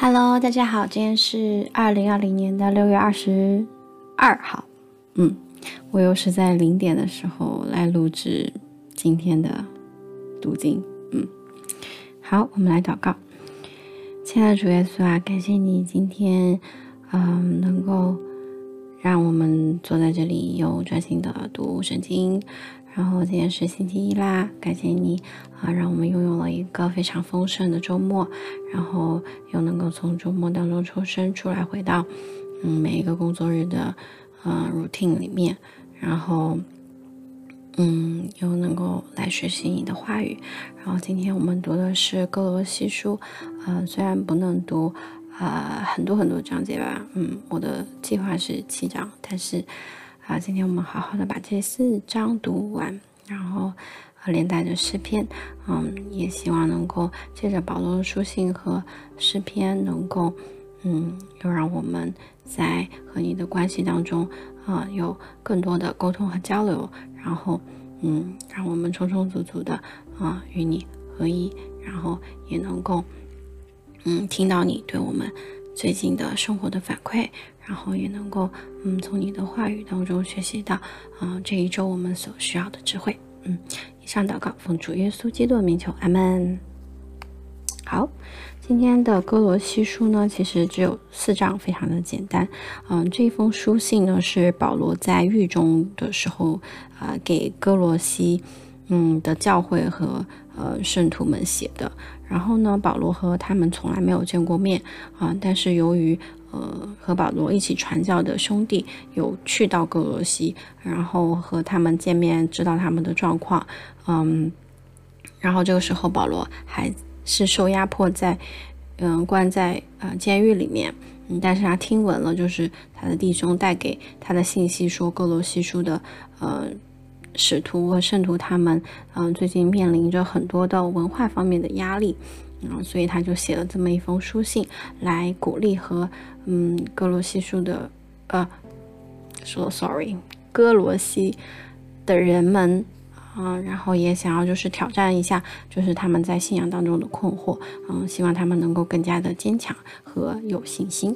Hello，大家好，今天是二零二零年的六月二十二号。嗯，我又是在零点的时候来录制今天的读经。嗯，好，我们来祷告。亲爱的主耶稣啊，感谢你今天，嗯，能够让我们坐在这里，又专心的读圣经。然后今天是星期一啦，感谢你啊，让我们拥有了一个非常丰盛的周末，然后又能够从周末当中抽身出来，回到嗯每一个工作日的呃 routine 里面，然后嗯又能够来学习你的话语。然后今天我们读的是哥罗西书，呃虽然不能读啊很多很多章节吧，嗯我的计划是七章，但是。啊，今天我们好好的把这四章读完，然后连带着诗篇，嗯，也希望能够借着保罗的书信和诗篇，能够，嗯，又让我们在和你的关系当中，啊，有更多的沟通和交流，然后，嗯，让我们充充足足的，啊，与你合一，然后也能够，嗯，听到你对我们最近的生活的反馈。然后也能够，嗯，从你的话语当中学习到，啊，这一周我们所需要的智慧。嗯，以上祷告奉主耶稣基督的名求，阿门。好，今天的哥罗西书呢，其实只有四章，非常的简单。嗯，这一封书信呢是保罗在狱中的时候，啊，给哥罗西，嗯的教会和呃圣徒们写的。然后呢，保罗和他们从来没有见过面，啊，但是由于呃，和保罗一起传教的兄弟有去到哥罗西，然后和他们见面，知道他们的状况。嗯，然后这个时候保罗还是受压迫在，嗯，关在呃监狱里面。嗯，但是他听闻了，就是他的弟兄带给他的信息，说哥罗西书的呃使徒和圣徒他们，嗯，最近面临着很多的文化方面的压力。嗯，所以他就写了这么一封书信来鼓励和嗯哥罗西书的呃说 sorry 哥罗西的人们啊，然后也想要就是挑战一下，就是他们在信仰当中的困惑，嗯，希望他们能够更加的坚强和有信心。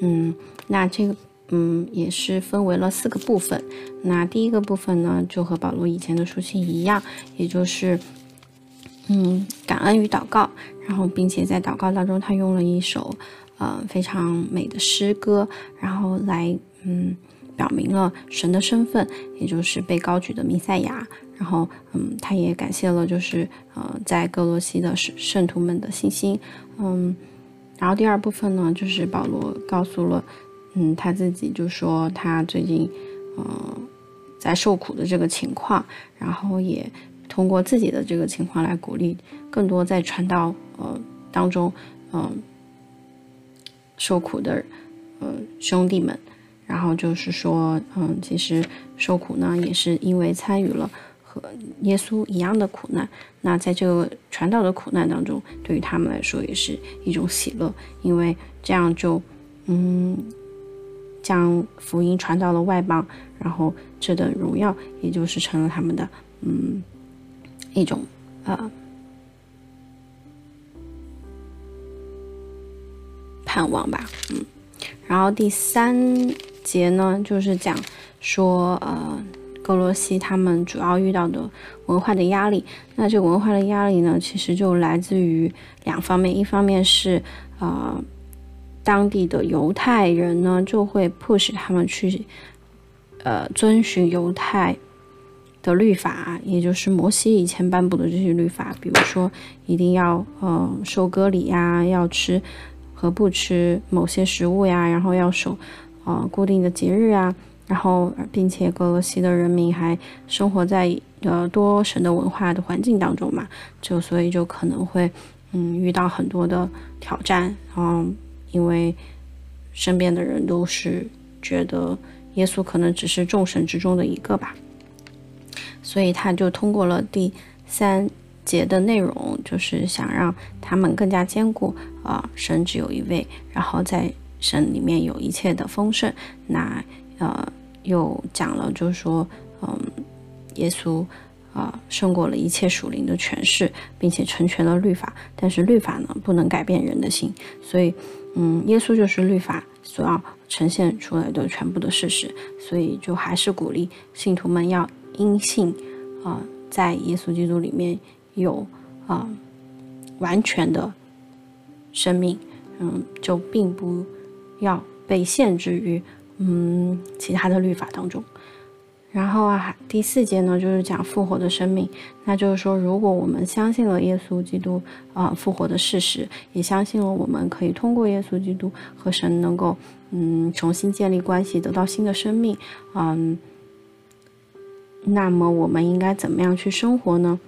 嗯，那这个嗯也是分为了四个部分。那第一个部分呢，就和保罗以前的书信一样，也就是嗯感恩与祷告。然后，并且在祷告当中，他用了一首，呃，非常美的诗歌，然后来，嗯，表明了神的身份，也就是被高举的弥赛亚。然后，嗯，他也感谢了，就是，呃，在哥罗西的圣圣徒们的信心，嗯。然后第二部分呢，就是保罗告诉了，嗯，他自己就说他最近，嗯，在受苦的这个情况，然后也通过自己的这个情况来鼓励更多在传道。呃，当中，嗯，受苦的，呃，兄弟们，然后就是说，嗯，其实受苦呢，也是因为参与了和耶稣一样的苦难。那在这个传道的苦难当中，对于他们来说也是一种喜乐，因为这样就，嗯，将福音传到了外邦，然后这的荣耀，也就是成了他们的，嗯，一种，呃。盼望吧，嗯，然后第三节呢，就是讲说，呃，格罗西他们主要遇到的文化的压力。那这个文化的压力呢，其实就来自于两方面，一方面是，呃，当地的犹太人呢，就会迫使他们去，呃，遵循犹太的律法，也就是摩西以前颁布的这些律法，比如说一定要，呃，受割礼呀，要吃。和不吃某些食物呀，然后要守，呃，固定的节日啊，然后并且格罗西的人民还生活在呃多神的文化的环境当中嘛，就所以就可能会嗯遇到很多的挑战，嗯，因为身边的人都是觉得耶稣可能只是众神之中的一个吧，所以他就通过了第三。节的内容就是想让他们更加坚固啊，神只有一位，然后在神里面有一切的丰盛。那呃，又讲了，就是说，嗯，耶稣，啊胜过了一切属灵的权势，并且成全了律法。但是律法呢，不能改变人的心，所以，嗯，耶稣就是律法所要呈现出来的全部的事实。所以，就还是鼓励信徒们要因信啊，在耶稣基督里面有啊完全的生命，嗯，就并不要被限制于嗯其他的律法当中。然后啊，第四节呢，就是讲复活的生命。那就是说，如果我们相信了耶稣基督啊复活的事实，也相信了我们可以通过耶稣基督和神能够嗯重新建立关系，得到新的生命，嗯，那么我们应该怎么样去生活呢？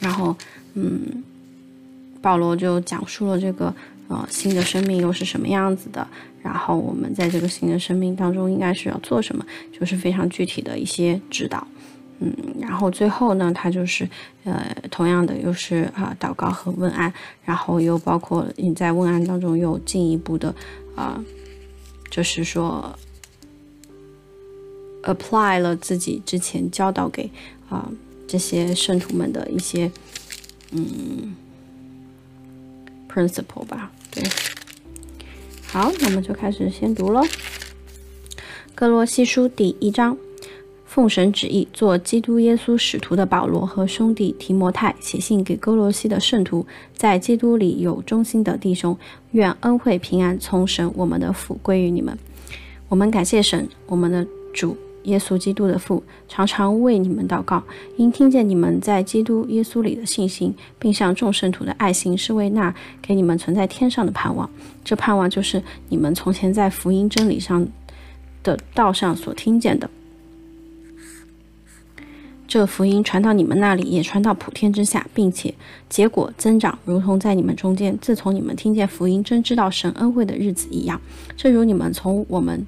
然后嗯，保罗就讲述了这个呃新的生命又是什么样子的。然后我们在这个新的生命当中应该是要做什么，就是非常具体的一些指导，嗯，然后最后呢，他就是呃，同样的又是啊，祷告和问安，然后又包括你在问安当中又进一步的啊，就是说 apply 了自己之前教导给啊这些圣徒们的一些嗯 principle 吧，对。好，那么就开始先读喽。哥罗西书第一章，奉神旨意做基督耶稣使徒的保罗和兄弟提摩太写信给哥罗西的圣徒，在基督里有忠心的弟兄，愿恩惠平安从神我们的父归于你们。我们感谢神，我们的主。耶稣基督的父常常为你们祷告，因听见你们在基督耶稣里的信心，并向众圣徒的爱心，是为那给你们存在天上的盼望。这盼望就是你们从前在福音真理上的道上所听见的。这福音传到你们那里，也传到普天之下，并且结果增长，如同在你们中间，自从你们听见福音，真知道神恩惠的日子一样。正如你们从我们。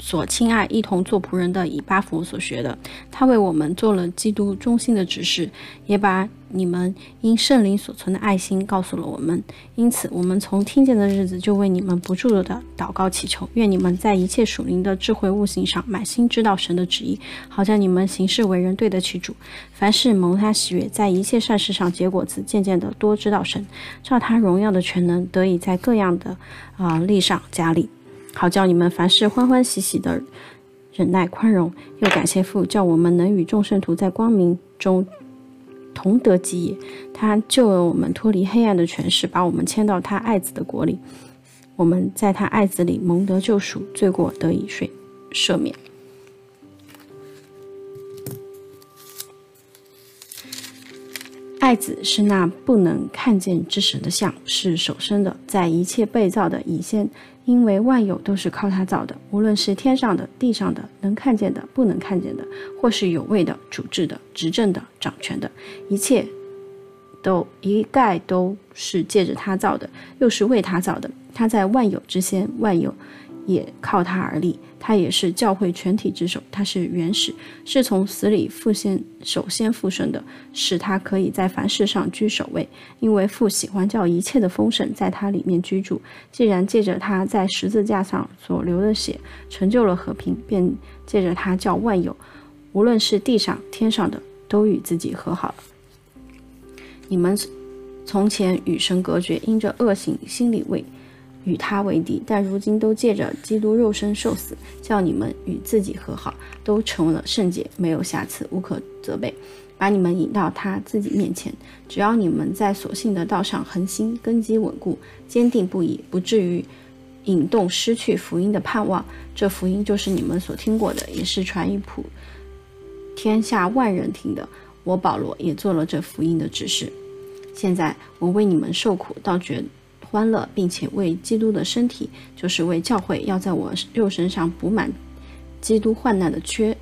所亲爱一同做仆人的以巴弗所学的，他为我们做了基督忠心的指示，也把你们因圣灵所存的爱心告诉了我们。因此，我们从听见的日子就为你们不住的祷告祈求，愿你们在一切属灵的智慧悟性上满心知道神的旨意，好叫你们行事为人对得起主。凡事蒙他喜悦，在一切善事上结果子，渐渐的多知道神，照他荣耀的全能，得以在各样的啊力上加力。好叫你们凡事欢欢喜喜的忍耐宽容，又感谢父，叫我们能与众圣徒在光明中同得基业。他救了我们脱离黑暗的权势，把我们迁到他爱子的国里。我们在他爱子里蒙得救赎，罪过得以赦赦免。爱子是那不能看见之神的像，是首生的，在一切被造的以先。因为万有都是靠他造的，无论是天上的、地上的，能看见的、不能看见的，或是有位的、主治的、执政的、掌权的，一切都一概都是借着他造的，又是为他造的。他在万有之先，万有也靠他而立。他也是教会全体之首，他是原始，是从死里复现、首先复生的，使他可以在凡事上居首位。因为父喜欢叫一切的丰盛在他里面居住。既然借着他在十字架上所流的血成就了和平，便借着他叫万有，无论是地上、天上的，都与自己和好了。你们从前与神隔绝，因着恶行，心里为。与他为敌，但如今都借着基督肉身受死，叫你们与自己和好，都成为了圣洁，没有瑕疵，无可责备，把你们引到他自己面前。只要你们在所信的道上恒心，根基稳固，坚定不移，不至于引动失去福音的盼望。这福音就是你们所听过的，也是传于普天下万人听的。我保罗也做了这福音的指示。现在我为你们受苦，倒觉。欢乐，并且为基督的身体，就是为教会，要在我肉身上补满基督患难的缺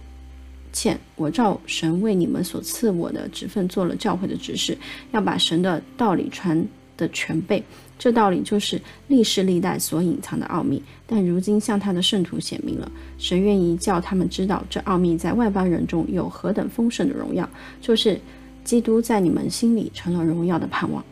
欠。我照神为你们所赐我的职分，做了教会的指示，要把神的道理传的全备。这道理就是历世历代所隐藏的奥秘，但如今向他的圣徒显明了。神愿意叫他们知道，这奥秘在外邦人中有何等丰盛的荣耀，就是基督在你们心里成了荣耀的盼望。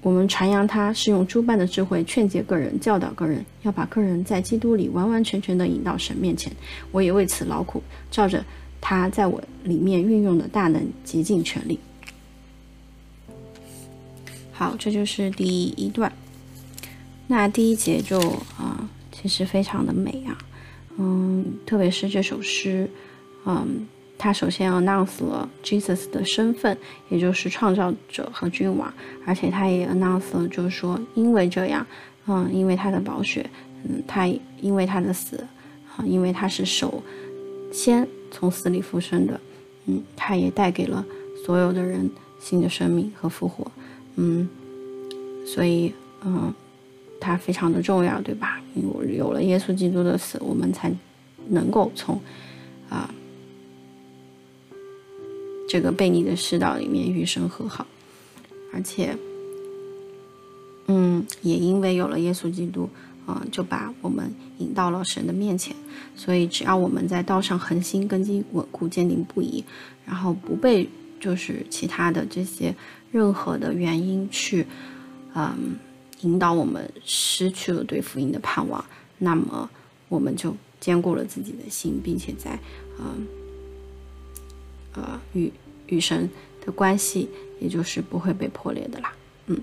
我们传扬他是用诸般的智慧劝诫个人、教导个人，要把个人在基督里完完全全的引到神面前。我也为此劳苦，照着他在我里面运用的大能竭尽全力。好，这就是第一段。那第一节就啊，其实非常的美啊，嗯，特别是这首诗，嗯，他首先 announce 了 Jesus 的身份，也就是创造者和君王，而且他也 announce 了，就是说，因为这样，嗯，因为他的宝血，嗯，他因为他的死，啊，因为他是首先从死里复生的，嗯，他也带给了所有的人新的生命和复活。嗯，所以嗯，他非常的重要，对吧？有有了耶稣基督的死，我们才能够从啊这个悖逆的世道里面与神和好，而且嗯，也因为有了耶稣基督，啊，就把我们引到了神的面前。所以，只要我们在道上恒心、根基稳固、坚定不移，然后不被就是其他的这些。任何的原因去，嗯，引导我们失去了对福音的盼望，那么我们就坚固了自己的心，并且在，嗯，呃与与神的关系，也就是不会被破裂的啦，嗯。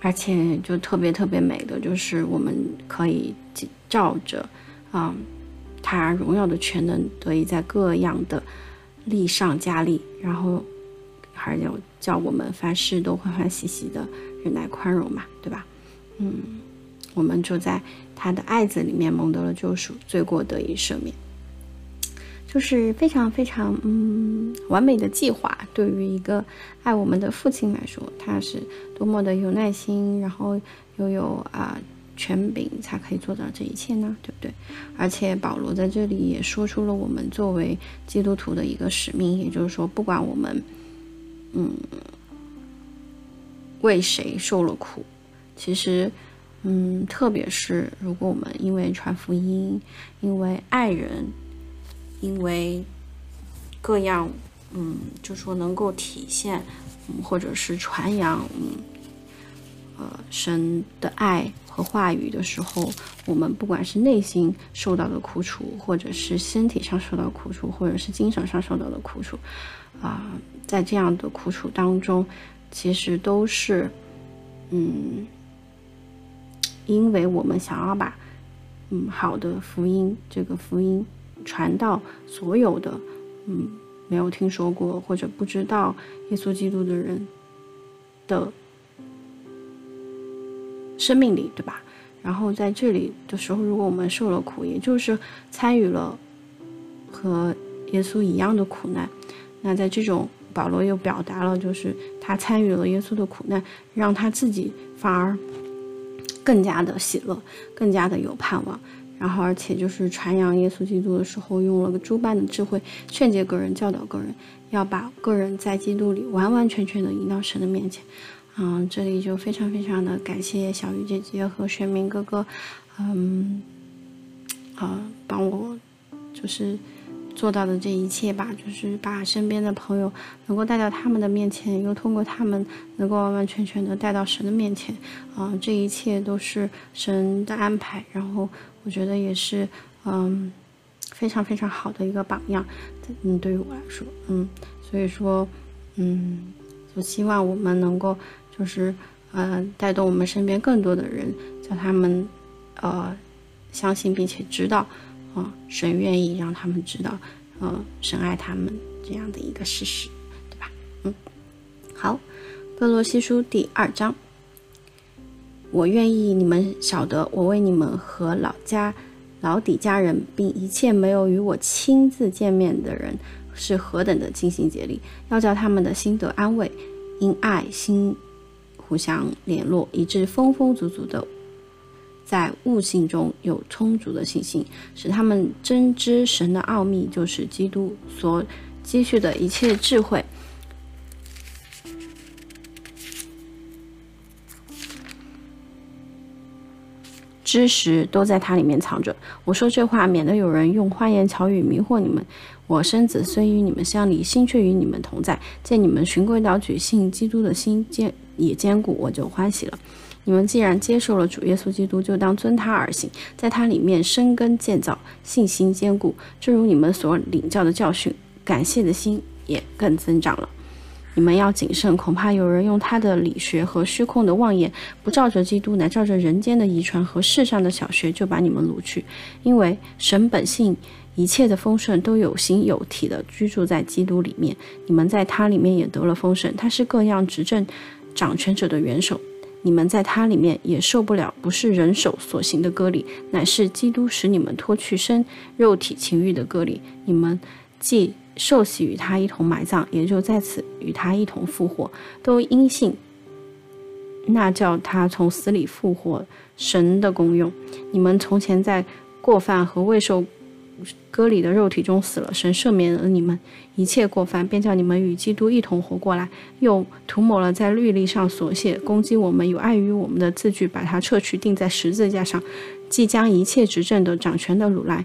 而且就特别特别美的，就是我们可以照着，嗯，他荣耀的全能，得以在各样的力上加力，然后。还有叫我们凡事都欢欢喜喜的忍耐宽容嘛，对吧？嗯，我们就在他的爱子里面蒙得了救赎，罪过得以赦免，就是非常非常嗯完美的计划。对于一个爱我们的父亲来说，他是多么的有耐心，然后又有啊权柄，才可以做到这一切呢？对不对？而且保罗在这里也说出了我们作为基督徒的一个使命，也就是说，不管我们。嗯，为谁受了苦？其实，嗯，特别是如果我们因为传福音，因为爱人，因为各样，嗯，就说能够体现，嗯，或者是传扬，嗯，呃，神的爱和话语的时候，我们不管是内心受到的苦楚，或者是身体上受到苦楚，或者是精神上受到的苦楚，啊。在这样的苦楚当中，其实都是，嗯，因为我们想要把，嗯，好的福音，这个福音传到所有的，嗯，没有听说过或者不知道耶稣基督的人的生命里，对吧？然后在这里的时候，如果我们受了苦，也就是参与了和耶稣一样的苦难，那在这种。保罗又表达了，就是他参与了耶稣的苦难，让他自己反而更加的喜乐，更加的有盼望。然后，而且就是传扬耶稣基督的时候，用了个诸般的智慧，劝诫个人，教导个人，要把个人在基督里完完全全的引到神的面前。嗯，这里就非常非常的感谢小鱼姐姐和玄明哥哥，嗯，啊，帮我就是。做到的这一切吧，就是把身边的朋友能够带到他们的面前，又通过他们能够完完全全的带到神的面前，啊，这一切都是神的安排。然后我觉得也是，嗯，非常非常好的一个榜样。嗯，对于我来说，嗯，所以说，嗯，就希望我们能够，就是，呃，带动我们身边更多的人，叫他们，呃，相信并且知道。啊，神愿意让他们知道，呃，神爱他们这样的一个事实，对吧？嗯，好，哥罗西书第二章，我愿意你们晓得，我为你们和老家老底家人，并一切没有与我亲自见面的人，是何等的尽心竭力，要叫他们的心得安慰，因爱心互相联络，以致丰丰足足的。在悟性中有充足的信心，使他们真知神的奥秘，就是基督所积蓄的一切智慧、知识，都在它里面藏着。我说这话，免得有人用花言巧语迷惑你们。我生子虽与你们相离，心却与你们同在。见你们循规蹈矩，信基督的心坚也坚固，我就欢喜了。你们既然接受了主耶稣基督，就当遵他而行，在他里面生根建造，信心坚固。正如你们所领教的教训，感谢的心也更增长了。你们要谨慎，恐怕有人用他的理学和虚空的妄言，不照着基督，乃照着人间的遗传和世上的小学，就把你们掳去。因为神本性一切的丰盛都有形有体的居住在基督里面，你们在他里面也得了丰盛。他是各样执政掌权者的元首。你们在他里面也受不了，不是人手所行的割礼，乃是基督使你们脱去身肉体情欲的割礼。你们既受洗与他一同埋葬，也就在此与他一同复活，都因信那叫他从死里复活神的功用。你们从前在过犯和未受。割礼的肉体中死了，神赦免了你们一切过犯，便叫你们与基督一同活过来。又涂抹了在律例上所写攻击我们、有碍于我们的字句，把它撤去，钉在十字架上。即将一切执政的、掌权的掳来，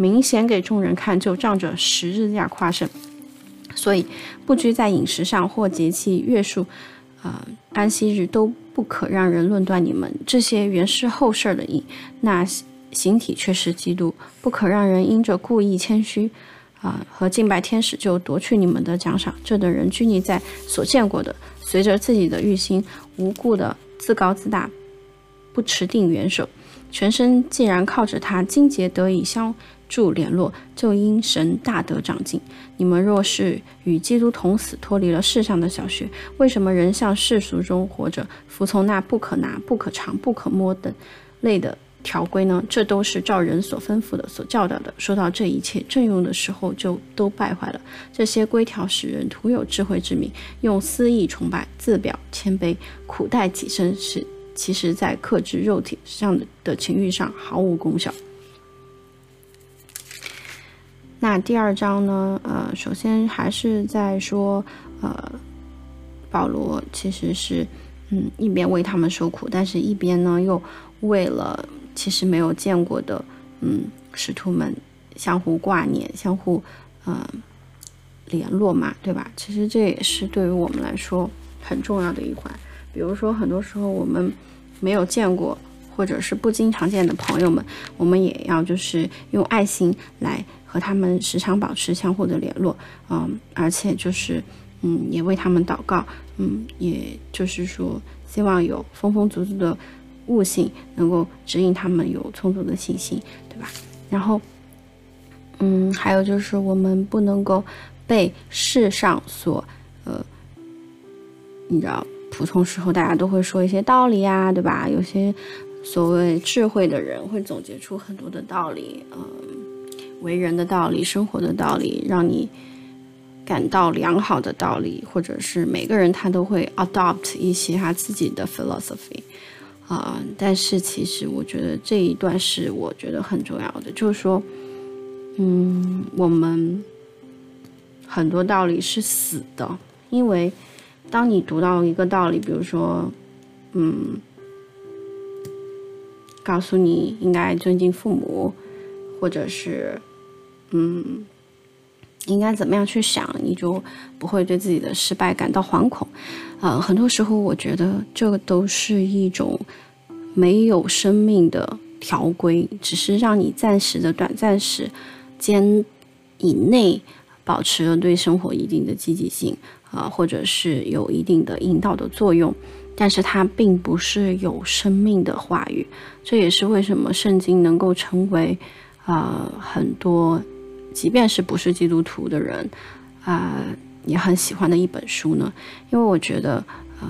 明显给众人看，就仗着十字架夸胜。所以不拘在饮食上或节气、月数、啊安息日，都不可让人论断你们。这些原是后事的因。那。形体却是基督，不可让人因着故意谦虚，啊和敬拜天使就夺去你们的奖赏。这等人拘泥在所见过的，随着自己的欲心，无故的自高自大，不持定元首。全身既然靠着他，精节得以相助联络，就因神大得长进。你们若是与基督同死，脱离了世上的小学，为什么人向世俗中活着，服从那不可拿、不可尝、不可摸等类的？条规呢？这都是照人所吩咐的、所教导的。说到这一切正用的时候，就都败坏了。这些规条使人徒有智慧之名，用私意崇拜，自表谦卑，苦待己身，是其实在克制肉体上的的情欲上毫无功效。那第二章呢？呃，首先还是在说，呃，保罗其实是嗯一边为他们受苦，但是一边呢又为了。其实没有见过的，嗯，使徒们相互挂念、相互嗯联络嘛，对吧？其实这也是对于我们来说很重要的一环。比如说，很多时候我们没有见过或者是不经常见的朋友们，我们也要就是用爱心来和他们时常保持相互的联络，嗯，而且就是嗯也为他们祷告，嗯，也就是说希望有丰丰足足的。悟性能够指引他们有充足的信心，对吧？然后，嗯，还有就是我们不能够被世上所，呃，你知道，普通时候大家都会说一些道理呀，对吧？有些所谓智慧的人会总结出很多的道理，嗯，为人的道理、生活的道理，让你感到良好的道理，或者是每个人他都会 adopt 一些他自己的 philosophy。啊，但是其实我觉得这一段是我觉得很重要的，就是说，嗯，我们很多道理是死的，因为当你读到一个道理，比如说，嗯，告诉你应该尊敬父母，或者是，嗯。应该怎么样去想，你就不会对自己的失败感到惶恐。呃，很多时候我觉得这个都是一种没有生命的条规，只是让你暂时的、短暂时间以内保持了对生活一定的积极性，啊，或者是有一定的引导的作用，但是它并不是有生命的话语。这也是为什么圣经能够成为啊很多。即便是不是基督徒的人，啊，也很喜欢的一本书呢。因为我觉得，呃，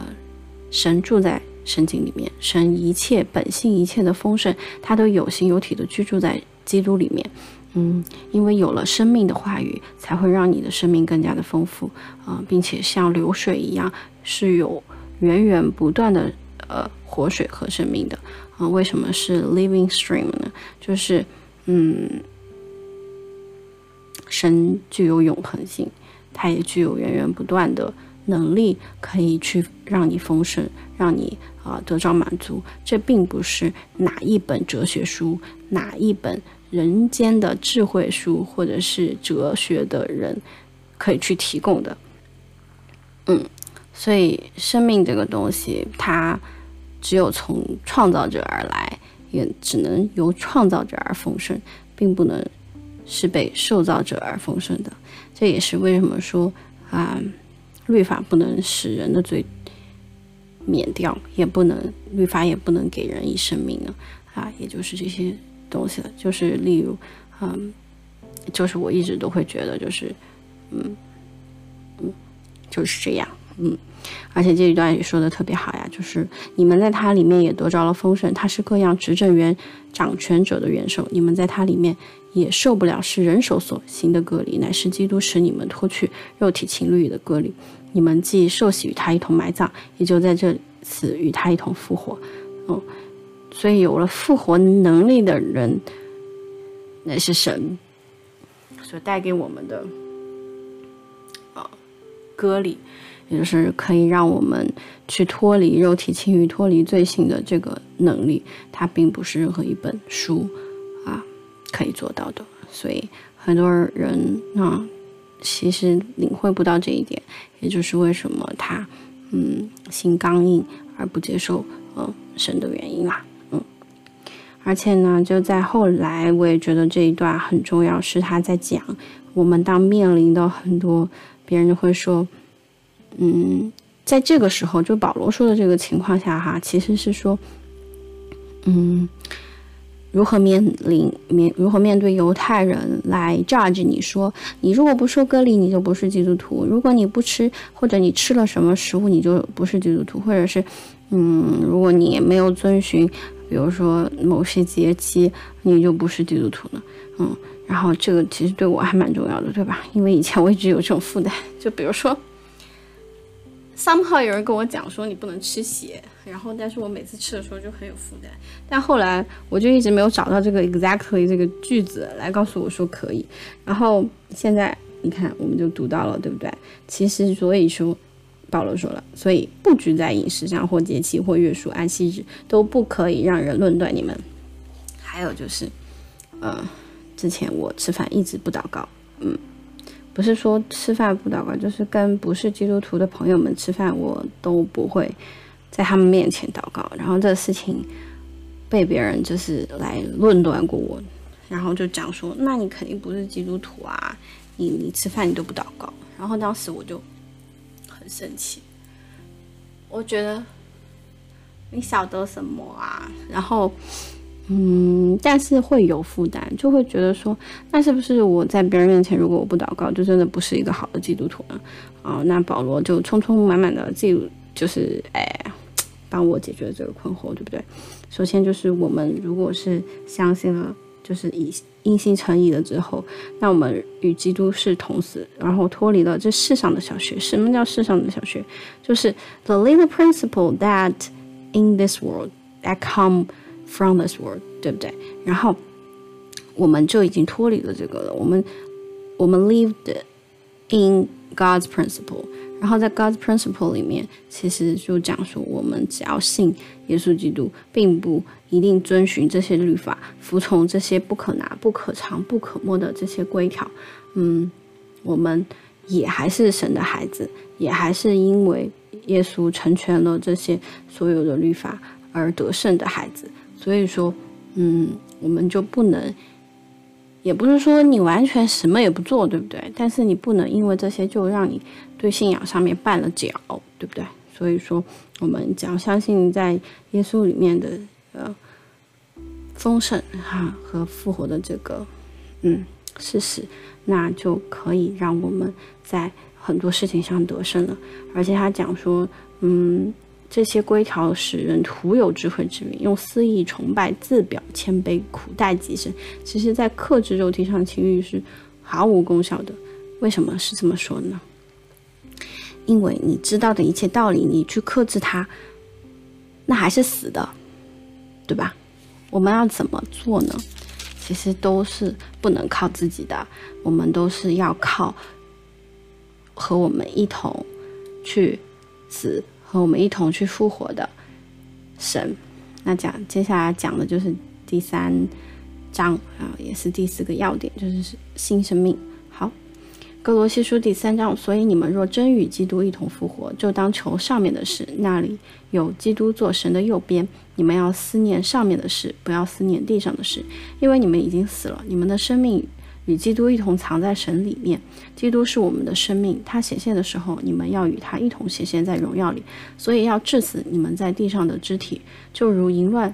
神住在圣经里面，神一切本性一切的丰盛，他都有形有体的居住在基督里面。嗯，因为有了生命的话语，才会让你的生命更加的丰富啊，并且像流水一样，是有源源不断的呃活水和生命的啊。为什么是 living stream 呢？就是，嗯。神具有永恒性，它也具有源源不断的能力，可以去让你丰盛，让你啊得到满足。这并不是哪一本哲学书、哪一本人间的智慧书，或者是哲学的人可以去提供的。嗯，所以生命这个东西，它只有从创造者而来，也只能由创造者而丰盛，并不能是被受造者而丰盛的。这也是为什么说啊，律法不能使人的罪免掉，也不能律法也不能给人以生命呢啊，也就是这些东西了。就是例如，嗯，就是我一直都会觉得，就是嗯嗯，就是这样，嗯。而且这一段也说的特别好呀，就是你们在它里面也得着了丰盛，它是各样执政员掌权者的元首，你们在它里面也受不了是人手所行的割礼，乃是基督使你们脱去肉体情欲的割礼。你们既受洗与他一同埋葬，也就在这次与他一同复活。哦，所以有了复活能力的人，乃是神所带给我们的啊割礼。也就是可以让我们去脱离肉体情欲、脱离罪性的这个能力，它并不是任何一本书啊可以做到的。所以很多人啊，其实领会不到这一点，也就是为什么他嗯心刚硬而不接受嗯神的原因啦。嗯，而且呢，就在后来，我也觉得这一段很重要，是他在讲我们当面临的很多别人会说。嗯，在这个时候，就保罗说的这个情况下，哈，其实是说，嗯，如何面临面如何面对犹太人来 judge 你说，你如果不说割礼，你就不是基督徒；如果你不吃或者你吃了什么食物，你就不是基督徒；或者是，嗯，如果你没有遵循，比如说某些节期，你就不是基督徒了。嗯，然后这个其实对我还蛮重要的，对吧？因为以前我一直有这种负担，就比如说。Somehow 有人跟我讲说你不能吃血，然后但是我每次吃的时候就很有负担，但后来我就一直没有找到这个 exactly 这个句子来告诉我说可以，然后现在你看我们就读到了，对不对？其实所以说保罗说了，所以不拘在饮食上或节气或月数安息日都不可以让人论断你们。还有就是，呃，之前我吃饭一直不祷告，嗯。不是说吃饭不祷告，就是跟不是基督徒的朋友们吃饭，我都不会在他们面前祷告。然后这个事情被别人就是来论断过我，然后就讲说，那你肯定不是基督徒啊，你你吃饭你都不祷告。然后当时我就很生气，我觉得你晓得什么啊？然后。嗯，但是会有负担，就会觉得说，那是不是我在别人面前，如果我不祷告，就真的不是一个好的基督徒呢？啊，那保罗就匆匆忙忙的记录，就是哎，帮我解决了这个困惑，对不对？首先就是我们如果是相信了，就是以因信诚意了之后，那我们与基督是同死，然后脱离了这世上的小学。什么叫世上的小学？就是 the little principle that in this world that come From this world，对不对？然后我们就已经脱离了这个了。我们我们 lived in God's principle，然后在 God's principle 里面，其实就讲说，我们只要信耶稣基督，并不一定遵循这些律法，服从这些不可拿、不可尝、不可摸的这些规条。嗯，我们也还是神的孩子，也还是因为耶稣成全了这些所有的律法而得胜的孩子。所以说，嗯，我们就不能，也不是说你完全什么也不做，对不对？但是你不能因为这些就让你对信仰上面绊了脚，对不对？所以说，我们只要相信在耶稣里面的呃丰盛哈和复活的这个嗯事实，那就可以让我们在很多事情上得胜了。而且他讲说，嗯。这些规条使人徒有智慧之名，用私意崇拜，自表谦卑，苦待己身。其实，在克制肉体上情欲是毫无功效的。为什么是这么说呢？因为你知道的一切道理，你去克制它，那还是死的，对吧？我们要怎么做呢？其实都是不能靠自己的，我们都是要靠和我们一同去死。和我们一同去复活的神，那讲接下来讲的就是第三章啊，也是第四个要点，就是新生命。好，哥罗西书第三章，所以你们若真与基督一同复活，就当求上面的事，那里有基督做神的右边。你们要思念上面的事，不要思念地上的事，因为你们已经死了，你们的生命与基督一同藏在神里面。基督是我们的生命，他显现的时候，你们要与他一同显现在荣耀里。所以要致死你们在地上的肢体，就如淫乱、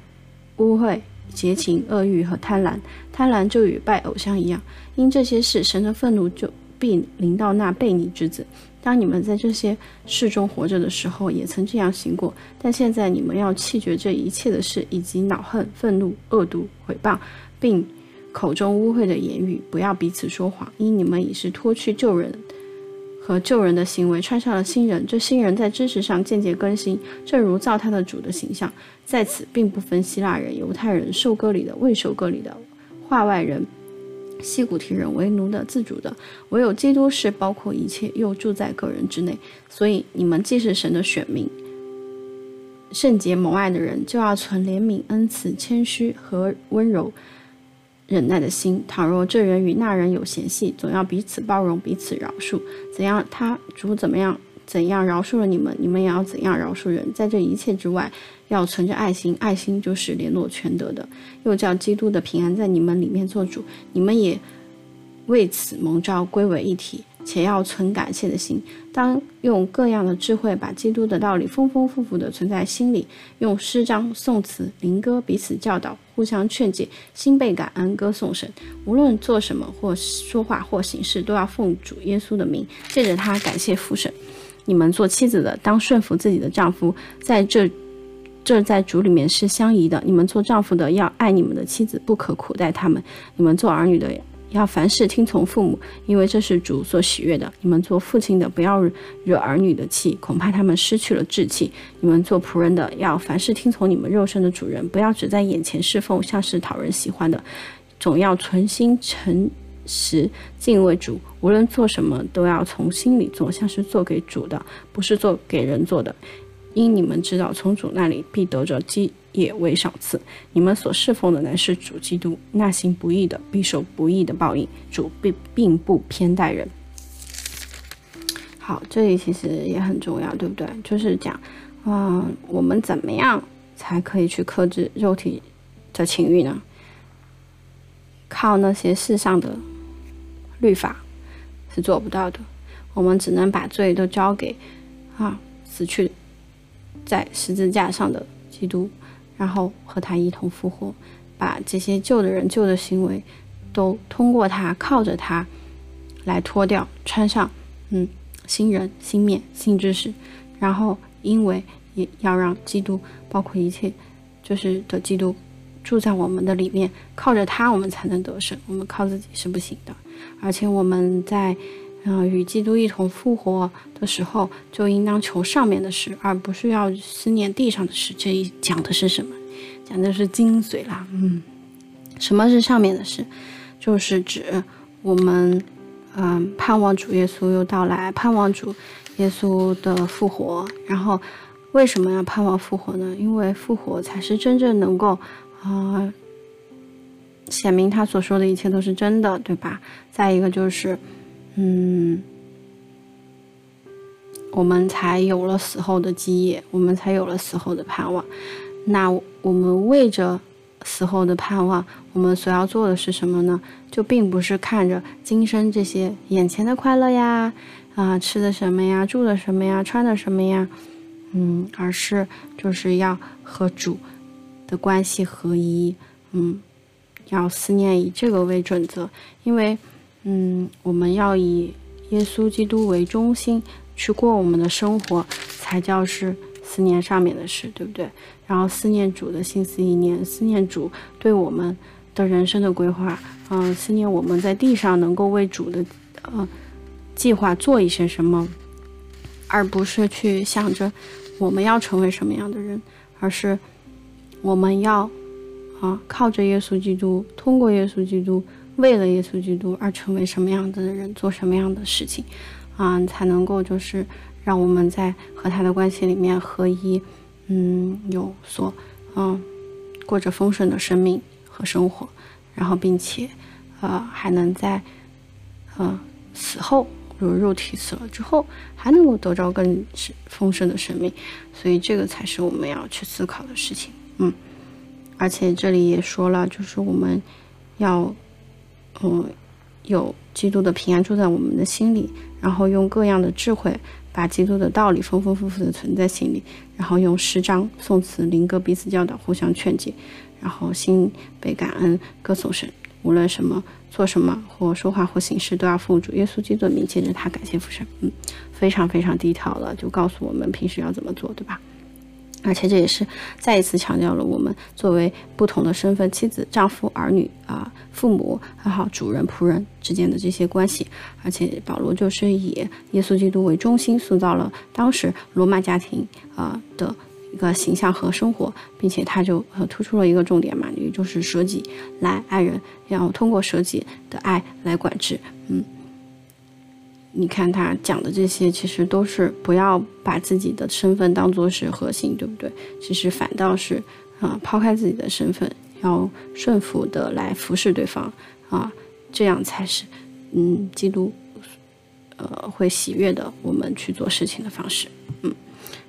污秽、邪情、恶欲和贪婪。贪婪就与拜偶像一样。因这些事，神的愤怒就必临到那悖逆之子。当你们在这些事中活着的时候，也曾这样行过。但现在你们要弃绝这一切的事，以及恼恨、愤怒、恶毒、毁谤，并口中污秽的言语，不要彼此说谎。因你们已是脱去旧人和旧人的行为，穿上了新人。这新人在知识上渐渐更新，正如造他的主的形象。在此，并不分希腊人、犹太人、受割礼的、未受割礼的、化外人。西古提人为奴的、自主的，唯有基督是包括一切，又住在个人之内。所以你们既是神的选民，圣洁蒙爱的人，就要存怜悯、恩慈、谦虚和温柔、忍耐的心。倘若这人与那人有嫌隙，总要彼此包容、彼此饶恕。怎样，他主怎么样？怎样饶恕了你们，你们也要怎样饶恕人。在这一切之外，要存着爱心，爱心就是联络全德的。又叫基督的平安在你们里面做主，你们也为此蒙召归为一体，且要存感谢的心。当用各样的智慧，把基督的道理丰丰富富的存在心里，用诗章、颂词、灵歌彼此教导，互相劝解，心被感恩，歌颂神。无论做什么，或说话，或行事，都要奉主耶稣的名，借着他感谢父神。你们做妻子的，当顺服自己的丈夫，在这，这在主里面是相宜的。你们做丈夫的，要爱你们的妻子，不可苦待他们。你们做儿女的，要凡事听从父母，因为这是主所喜悦的。你们做父亲的，不要惹儿女的气，恐怕他们失去了志气。你们做仆人的，要凡事听从你们肉身的主人，不要只在眼前侍奉，像是讨人喜欢的，总要存心诚。实敬畏主，无论做什么都要从心里做，像是做给主的，不是做给人做的。因你们知道，从主那里必得着基也为赏赐。你们所侍奉的乃是主基督，那行不义的必受不义的报应。主并并不偏待人。好，这里其实也很重要，对不对？就是讲，嗯，我们怎么样才可以去克制肉体的情欲呢？靠那些世上的。律法是做不到的，我们只能把罪都交给啊死去在十字架上的基督，然后和他一同复活，把这些旧的人、旧的行为都通过他、靠着他来脱掉、穿上，嗯，新人、新面、新知识，然后因为也要让基督，包括一切就是的基督住在我们的里面，靠着他我们才能得胜，我们靠自己是不行的。而且我们在，嗯，与基督一同复活的时候，就应当求上面的事，而不是要思念地上的事。这一讲的是什么？讲的是精髓啦。嗯，什么是上面的事？就是指我们，嗯，盼望主耶稣又到来，盼望主耶稣的复活。然后，为什么要盼望复活呢？因为复活才是真正能够，啊。显明他所说的一切都是真的，对吧？再一个就是，嗯，我们才有了死后的基业，我们才有了死后的盼望。那我们为着死后的盼望，我们所要做的是什么呢？就并不是看着今生这些眼前的快乐呀，啊，吃的什么呀，住的什么呀，穿的什么呀，嗯，而是就是要和主的关系合一，嗯。要思念以这个为准则，因为，嗯，我们要以耶稣基督为中心去过我们的生活，才叫是思念上面的事，对不对？然后思念主的心思意念，思念主对我们的人生的规划，嗯，思念我们在地上能够为主的呃计划做一些什么，而不是去想着我们要成为什么样的人，而是我们要。啊，靠着耶稣基督，通过耶稣基督，为了耶稣基督而成为什么样子的人，做什么样的事情，啊，才能够就是让我们在和他的关系里面合一，嗯，有所，嗯，过着丰盛的生命和生活，然后并且，呃，还能在，呃，死后，如肉体死了之后，还能够得着更丰盛的生命。所以这个才是我们要去思考的事情。嗯，而且这里也说了，就是我们要，嗯，有基督的平安住在我们的心里，然后用各样的智慧。把基督的道理丰丰富富的存在心里，然后用诗章、颂词、灵歌彼此教导，互相劝解，然后心被感恩，歌颂神。无论什么做什么或说话或行事，都要奉主耶稣基督的名，借着他感谢父神。嗯，非常非常低调了，就告诉我们平时要怎么做，对吧？而且这也是再一次强调了我们作为不同的身份，妻子、丈夫、儿女啊、父母，还好主人、仆人之间的这些关系。而且保罗就是以耶稣基督为中心，塑造了当时罗马家庭啊的一个形象和生活，并且他就突出了一个重点嘛，也就是舍己来爱人，然后通过舍己的爱来管制，嗯。你看他讲的这些，其实都是不要把自己的身份当做是核心，对不对？其实反倒是，啊，抛开自己的身份，要顺服的来服侍对方，啊，这样才是，嗯，基督，呃，会喜悦的我们去做事情的方式，嗯。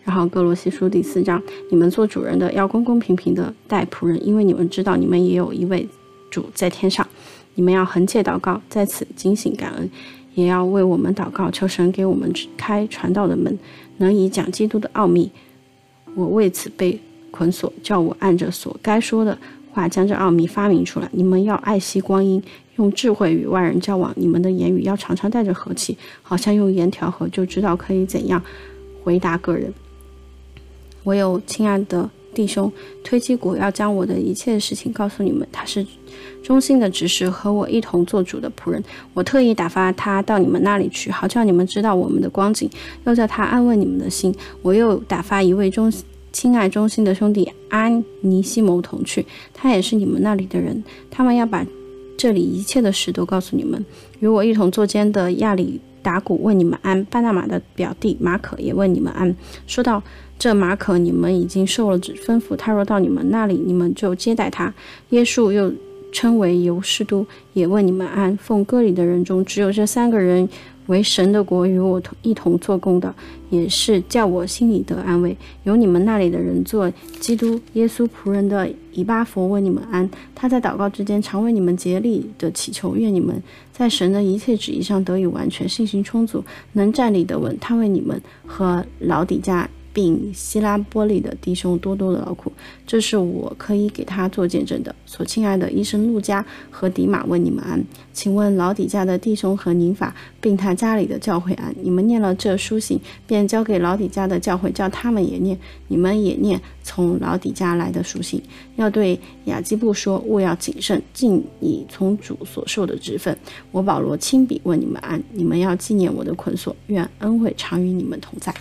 然后哥罗西书第四章，你们做主人的要公公平平的待仆人，因为你们知道你们也有一位主在天上，你们要横切祷告，在此警醒感恩。也要为我们祷告，求神给我们开传道的门，能以讲基督的奥秘。我为此被捆锁，叫我按着所该说的把将这奥秘发明出来。你们要爱惜光阴，用智慧与外人交往。你们的言语要常常带着和气，好像用盐调和，就知道可以怎样回答个人。我有亲爱的。弟兄推基古要将我的一切事情告诉你们，他是忠心的执事，和我一同做主的仆人。我特意打发他到你们那里去，好叫你们知道我们的光景，又叫他安慰你们的心。我又打发一位忠亲爱忠心的兄弟安尼西谋同去，他也是你们那里的人。他们要把这里一切的事都告诉你们。与我一同作监的亚里达古问你们安，巴拿马的表弟马可也问你们安。说到。这马可，你们已经受了指吩咐，他若到你们那里，你们就接待他。耶稣又称为尤士都，也问你们安。奉歌里的人中，只有这三个人为神的国与我同一同做工的，也是叫我心里得安慰。有你们那里的人做基督耶稣仆人的以巴佛为你们安。他在祷告之间常为你们竭力的祈求，愿你们在神的一切旨意上得以完全，信心充足，能站立得稳。他为你们和老底家。并希拉波利的弟兄多多的劳苦，这是我可以给他做见证的。所亲爱的医生路加和迪马问你们安，请问老底家的弟兄和宁法，并他家里的教会安。你们念了这书信，便交给老底家的教会，叫他们也念。你们也念从老底家来的书信，要对雅基布说：勿要谨慎，尽你从主所受的职分。我保罗亲笔问你们安。你们要纪念我的捆锁，愿恩惠常与你们同在。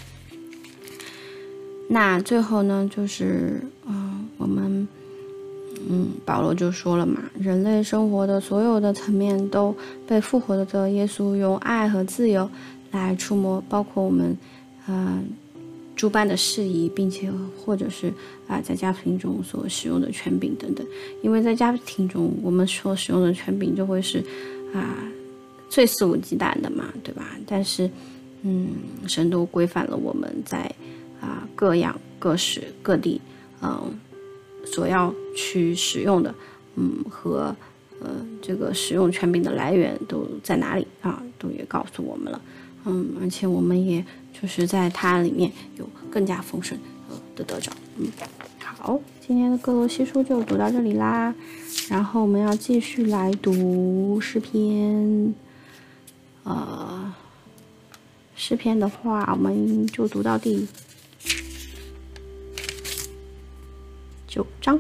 那最后呢，就是嗯，我们嗯，保罗就说了嘛，人类生活的所有的层面都被复活的耶稣用爱和自由来触摸，包括我们嗯诸般的事宜，并且或者是啊在家庭中所使用的权柄等等，因为在家庭中我们所使用的权柄就会是啊最肆无忌惮的嘛，对吧？但是嗯，神都规范了我们在。啊，各样各式各地，嗯，所要去使用的，嗯，和呃这个使用权柄的来源都在哪里啊？都也告诉我们了，嗯，而且我们也就是在它里面有更加丰盛的得着，嗯，好，今天的各罗西书就读到这里啦，然后我们要继续来读诗篇，呃，诗篇的话，我们就读到第。九章，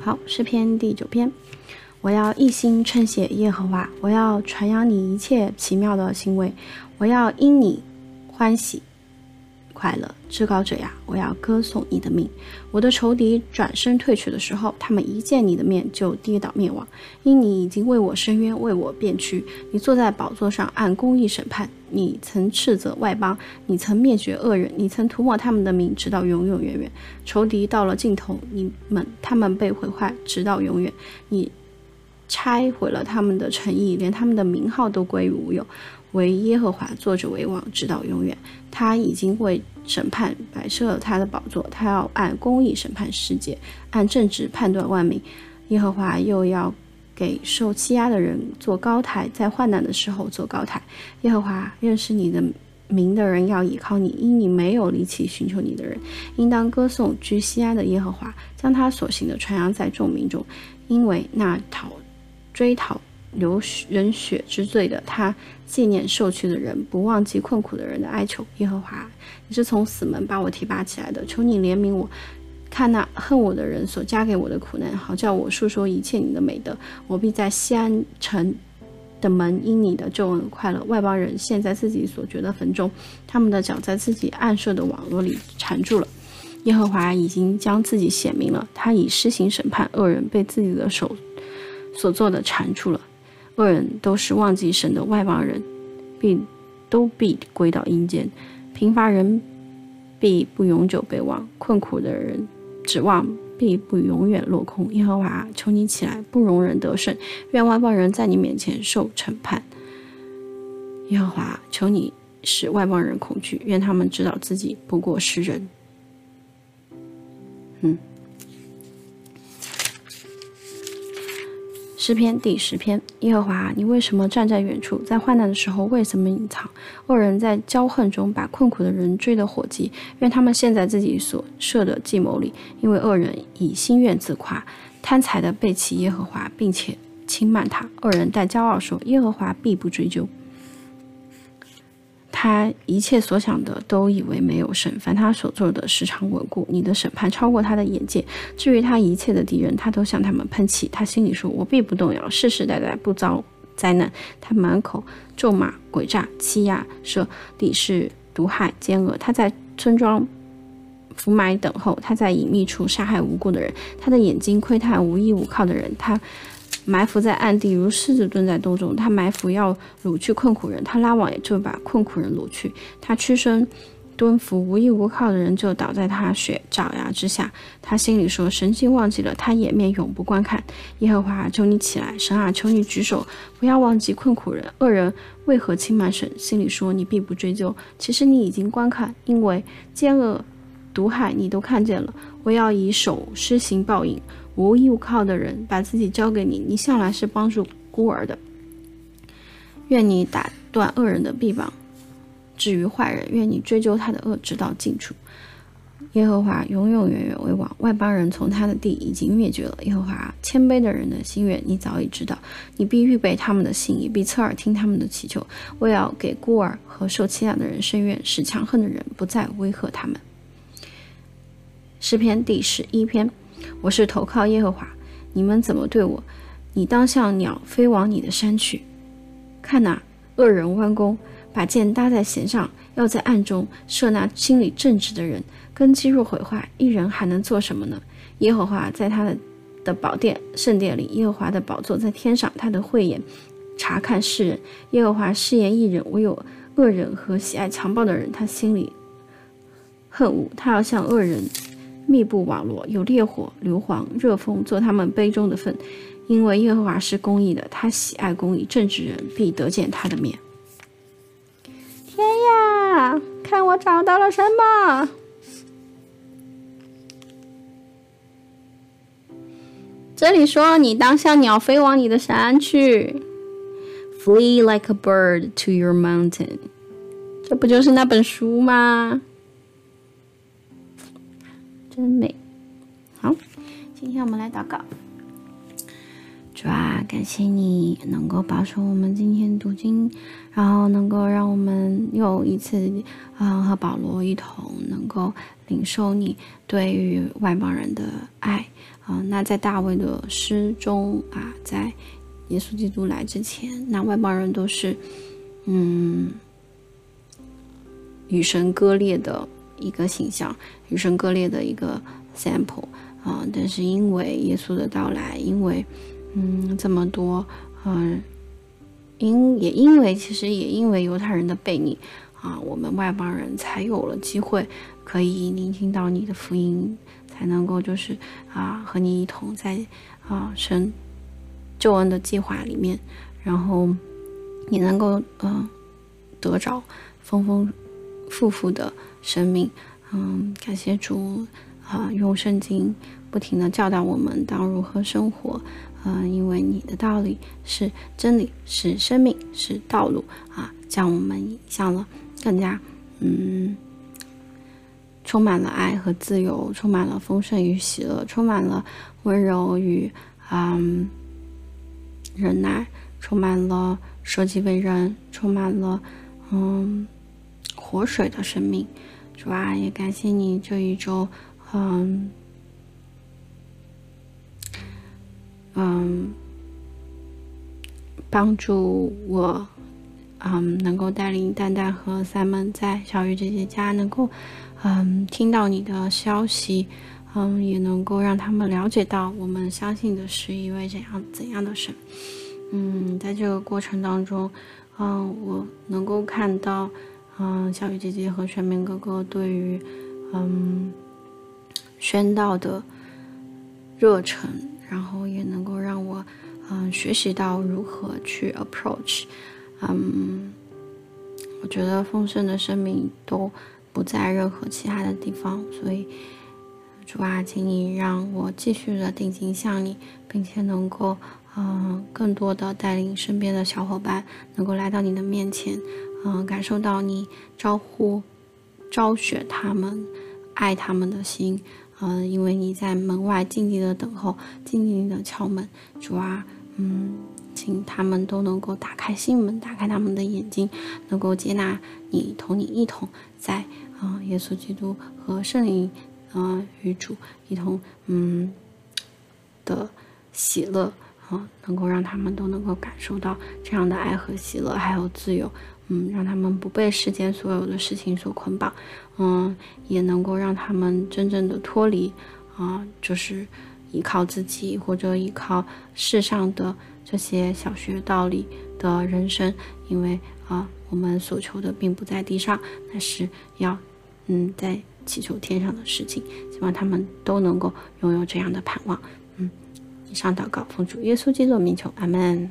好，诗篇第九篇，我要一心称谢耶和华，我要传扬你一切奇妙的行为，我要因你欢喜。快乐，至高者呀！我要歌颂你的名。我的仇敌转身退去的时候，他们一见你的面就跌倒灭亡。因你已经为我伸冤，为我辩屈。你坐在宝座上按公义审判。你曾斥责外邦，你曾灭绝恶人，你曾涂抹他们的名，直到永永远远。仇敌到了尽头，你们他们被毁坏，直到永远。你拆毁了他们的诚意，连他们的名号都归于无有。唯耶和华坐着为王，直到永远。他已经为审判摆设了他的宝座，他要按公义审判世界，按正直判断万民。耶和华又要给受欺压的人做高台，在患难的时候做高台。耶和华认识你的名的人要倚靠你，因你没有离弃寻求你的人，应当歌颂居西安的耶和华，将他所行的传扬在众民中，因为那讨追讨。流人血之罪的他，纪念受屈的人，不忘记困苦的人的哀求。耶和华，你是从死门把我提拔起来的，求你怜悯我，看那恨我的人所加给我的苦难，好叫我述说一切你的美德。我必在西安城的门因你的救恩快乐。外邦人陷在自己所掘的坟中，他们的脚在自己暗设的网络里缠住了。耶和华已经将自己显明了，他已施行审判，恶人被自己的手所做的缠住了。恶人都是忘记神的外邦人，必都必归到阴间；贫乏人必不永久被忘；困苦的人指望必不永远落空。耶和华，求你起来，不容人得胜；愿外邦人在你面前受审判。耶和华，求你使外邦人恐惧，愿他们知道自己不过是人。嗯。诗篇第十篇：耶和华，你为什么站在远处？在患难的时候，为什么隐藏？恶人在骄横中把困苦的人追得火急，愿他们陷在自己所设的计谋里，因为恶人以心愿自夸，贪财的背弃耶和华，并且轻慢他。恶人带骄傲说：耶和华必不追究。他一切所想的都以为没有神，凡他所做的时常稳固。你的审判超过他的眼界。至于他一切的敌人，他都向他们喷气。他心里说：“我必不动摇，世世代代不遭灾难。”他满口咒骂、诡诈、欺压、说敌视、毒害、奸恶。他在村庄伏埋等候，他在隐秘处杀害无辜的人。他的眼睛窥探无依无靠的人。他。埋伏在暗地，如狮子蹲在洞中。他埋伏要掳去困苦人，他拉网也就把困苦人掳去。他屈身蹲伏，无依无靠的人就倒在他血爪牙之下。他心里说：神经忘记了，他掩面永不观看。耶和华，求你起来！神啊，求你举手，不要忘记困苦人。恶人为何轻慢神？心里说：你必不追究。其实你已经观看，因为奸恶毒害你都看见了。我要以手施行报应。无依无靠的人把自己交给你，你向来是帮助孤儿的。愿你打断恶人的臂膀，至于坏人，愿你追究他的恶直到尽处。耶和华永永远远为王，外邦人从他的地已经灭绝了。耶和华谦卑的人的心愿，你早已知道，你必预备他们的心，也必侧耳听他们的祈求。我要给孤儿和受欺压的人伸冤，使强横的人不再威吓他们。诗篇第十一篇。我是投靠耶和华，你们怎么对我？你当像鸟飞往你的山去。看哪，恶人弯弓，把箭搭在弦上，要在暗中射那心里正直的人。根基若毁坏，一人还能做什么呢？耶和华在他的的宝殿圣殿里，耶和华的宝座在天上，他的慧眼查看世人。耶和华誓言一人，唯有恶人和喜爱强暴的人，他心里恨恶，他要向恶人。密布网络，有烈火、硫磺、热风做他们杯中的粪，因为耶和华是公义的，他喜爱公义，正直人必得见他的面。天呀，看我找到了什么！这里说你当像鸟飞往你的山去，Flee like a bird to your mountain，这不就是那本书吗？真美，好，今天我们来祷告。主啊，感谢你能够保守我们今天读经，然后能够让我们又一次啊和保罗一同能够领受你对于外邦人的爱啊。那在大卫的诗中啊，在耶稣基督来之前，那外邦人都是嗯与神割裂的。一个形象，与生割裂的一个 sample 啊！但是因为耶稣的到来，因为嗯这么多嗯，因也因为其实也因为犹太人的背逆啊，我们外邦人才有了机会可以聆听到你的福音，才能够就是啊和你一同在啊神救恩的计划里面，然后你能够嗯得着丰丰富富的生命。嗯，感谢主啊，用圣经不停的教导我们当如何生活。嗯，因为你的道理是真理，是生命，是道路啊，将我们引向了更加嗯。充满了爱和自由，充满了丰盛与喜乐，充满了温柔与嗯忍耐，充满了舍己为人，充满了嗯活水的生命。主啊，也感谢你这一周嗯嗯帮助我嗯能够带领蛋蛋和三门在小鱼姐姐家能够。嗯，听到你的消息，嗯，也能够让他们了解到我们相信的是一位怎样怎样的神。嗯，在这个过程当中，嗯，我能够看到，嗯，小雨姐姐和玄明哥哥对于，嗯，宣道的热忱，然后也能够让我，嗯，学习到如何去 approach。嗯，我觉得丰盛的生命都。不在任何其他的地方，所以主啊，请你让我继续的定睛向你，并且能够，嗯，更多的带领身边的小伙伴能够来到你的面前，嗯，感受到你招呼、招雪他们、爱他们的心，嗯，因为你在门外静静的等候，静静的敲门，主啊，嗯，请他们都能够打开心门，打开他们的眼睛，能够接纳你，同你一同在。啊，耶稣基督和圣灵，啊，与主一同，嗯，的喜乐，啊，能够让他们都能够感受到这样的爱和喜乐，还有自由，嗯，让他们不被世间所有的事情所捆绑，嗯，也能够让他们真正的脱离，啊，就是依靠自己或者依靠世上的这些小学道理的人生，因为啊，我们所求的并不在地上，那是要。嗯，在祈求天上的事情，希望他们都能够拥有这样的盼望。嗯，以上祷告奉主耶稣基督的名求，阿门。